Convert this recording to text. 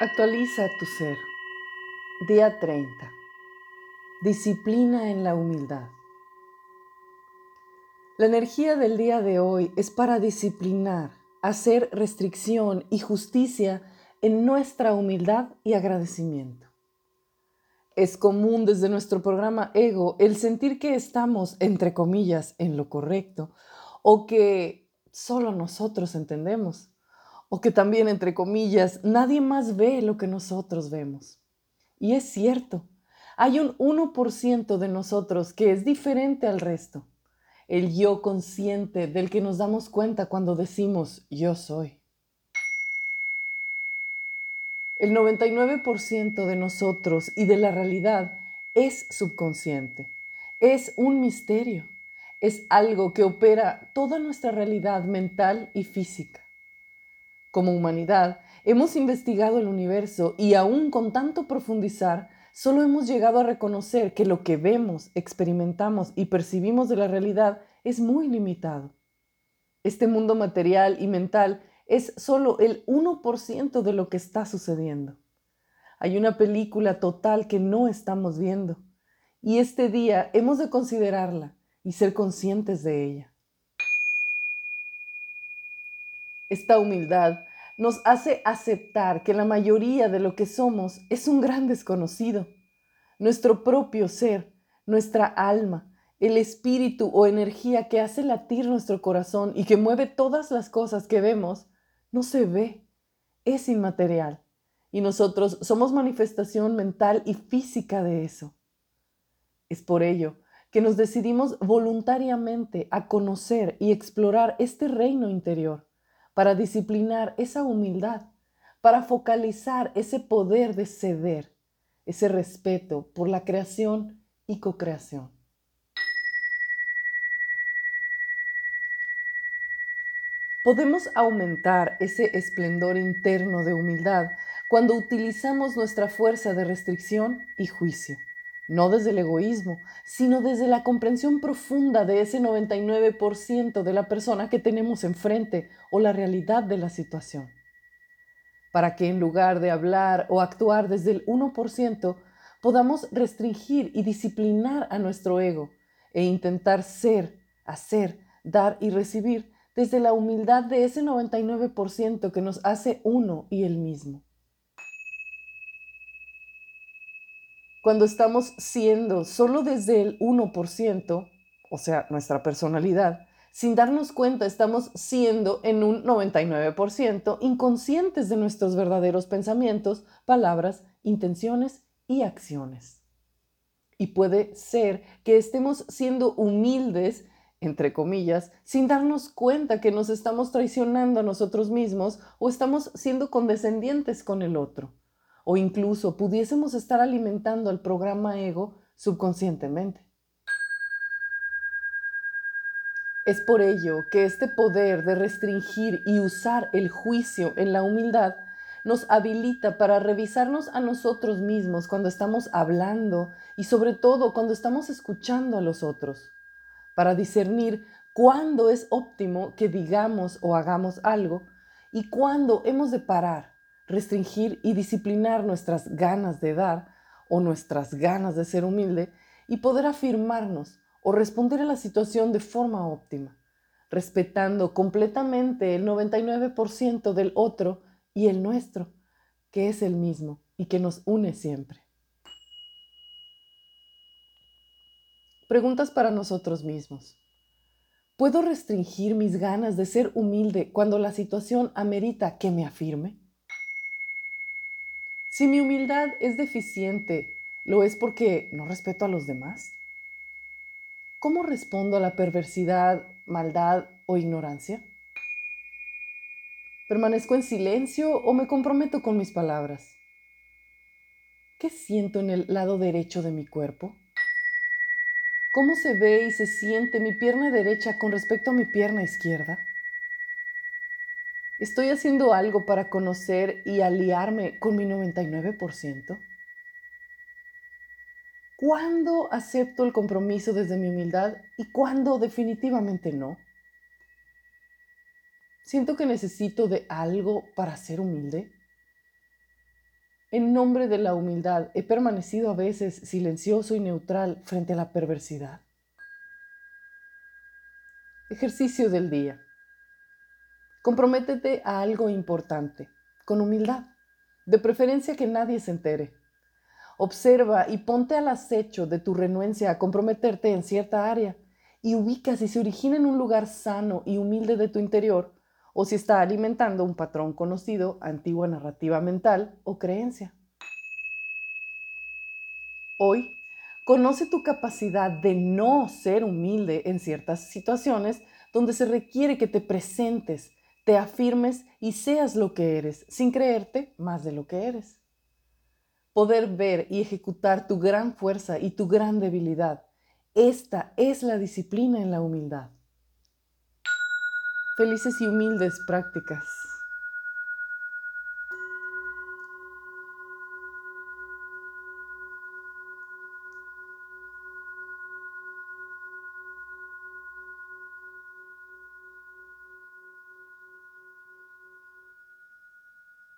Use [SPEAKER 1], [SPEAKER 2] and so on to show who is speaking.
[SPEAKER 1] Actualiza tu ser. Día 30. Disciplina en la humildad. La energía del día de hoy es para disciplinar, hacer restricción y justicia en nuestra humildad y agradecimiento. Es común desde nuestro programa Ego el sentir que estamos, entre comillas, en lo correcto o que solo nosotros entendemos o que también, entre comillas, nadie más ve lo que nosotros vemos. Y es cierto, hay un 1% de nosotros que es diferente al resto, el yo consciente del que nos damos cuenta cuando decimos yo soy. El 99% de nosotros y de la realidad es subconsciente, es un misterio, es algo que opera toda nuestra realidad mental y física. Como humanidad, hemos investigado el universo y aún con tanto profundizar, solo hemos llegado a reconocer que lo que vemos, experimentamos y percibimos de la realidad es muy limitado. Este mundo material y mental es solo el 1% de lo que está sucediendo. Hay una película total que no estamos viendo y este día hemos de considerarla y ser conscientes de ella. Esta humildad nos hace aceptar que la mayoría de lo que somos es un gran desconocido. Nuestro propio ser, nuestra alma, el espíritu o energía que hace latir nuestro corazón y que mueve todas las cosas que vemos, no se ve, es inmaterial. Y nosotros somos manifestación mental y física de eso. Es por ello que nos decidimos voluntariamente a conocer y explorar este reino interior para disciplinar esa humildad, para focalizar ese poder de ceder, ese respeto por la creación y co-creación. Podemos aumentar ese esplendor interno de humildad cuando utilizamos nuestra fuerza de restricción y juicio no desde el egoísmo, sino desde la comprensión profunda de ese 99% de la persona que tenemos enfrente o la realidad de la situación. Para que en lugar de hablar o actuar desde el 1%, podamos restringir y disciplinar a nuestro ego e intentar ser, hacer, dar y recibir desde la humildad de ese 99% que nos hace uno y el mismo. Cuando estamos siendo solo desde el 1%, o sea, nuestra personalidad, sin darnos cuenta estamos siendo en un 99% inconscientes de nuestros verdaderos pensamientos, palabras, intenciones y acciones. Y puede ser que estemos siendo humildes, entre comillas, sin darnos cuenta que nos estamos traicionando a nosotros mismos o estamos siendo condescendientes con el otro o incluso pudiésemos estar alimentando al programa ego subconscientemente. Es por ello que este poder de restringir y usar el juicio en la humildad nos habilita para revisarnos a nosotros mismos cuando estamos hablando y sobre todo cuando estamos escuchando a los otros, para discernir cuándo es óptimo que digamos o hagamos algo y cuándo hemos de parar restringir y disciplinar nuestras ganas de dar o nuestras ganas de ser humilde y poder afirmarnos o responder a la situación de forma óptima, respetando completamente el 99% del otro y el nuestro, que es el mismo y que nos une siempre. Preguntas para nosotros mismos. ¿Puedo restringir mis ganas de ser humilde cuando la situación amerita que me afirme? Si mi humildad es deficiente, ¿lo es porque no respeto a los demás? ¿Cómo respondo a la perversidad, maldad o ignorancia? ¿Permanezco en silencio o me comprometo con mis palabras? ¿Qué siento en el lado derecho de mi cuerpo? ¿Cómo se ve y se siente mi pierna derecha con respecto a mi pierna izquierda? ¿Estoy haciendo algo para conocer y aliarme con mi 99%? ¿Cuándo acepto el compromiso desde mi humildad y cuándo definitivamente no? ¿Siento que necesito de algo para ser humilde? En nombre de la humildad he permanecido a veces silencioso y neutral frente a la perversidad. Ejercicio del día. Comprométete a algo importante, con humildad, de preferencia que nadie se entere. Observa y ponte al acecho de tu renuencia a comprometerte en cierta área y ubica si se origina en un lugar sano y humilde de tu interior o si está alimentando un patrón conocido, antigua narrativa mental o creencia. Hoy, conoce tu capacidad de no ser humilde en ciertas situaciones donde se requiere que te presentes, te afirmes y seas lo que eres, sin creerte más de lo que eres. Poder ver y ejecutar tu gran fuerza y tu gran debilidad. Esta es la disciplina en la humildad. Felices y humildes prácticas.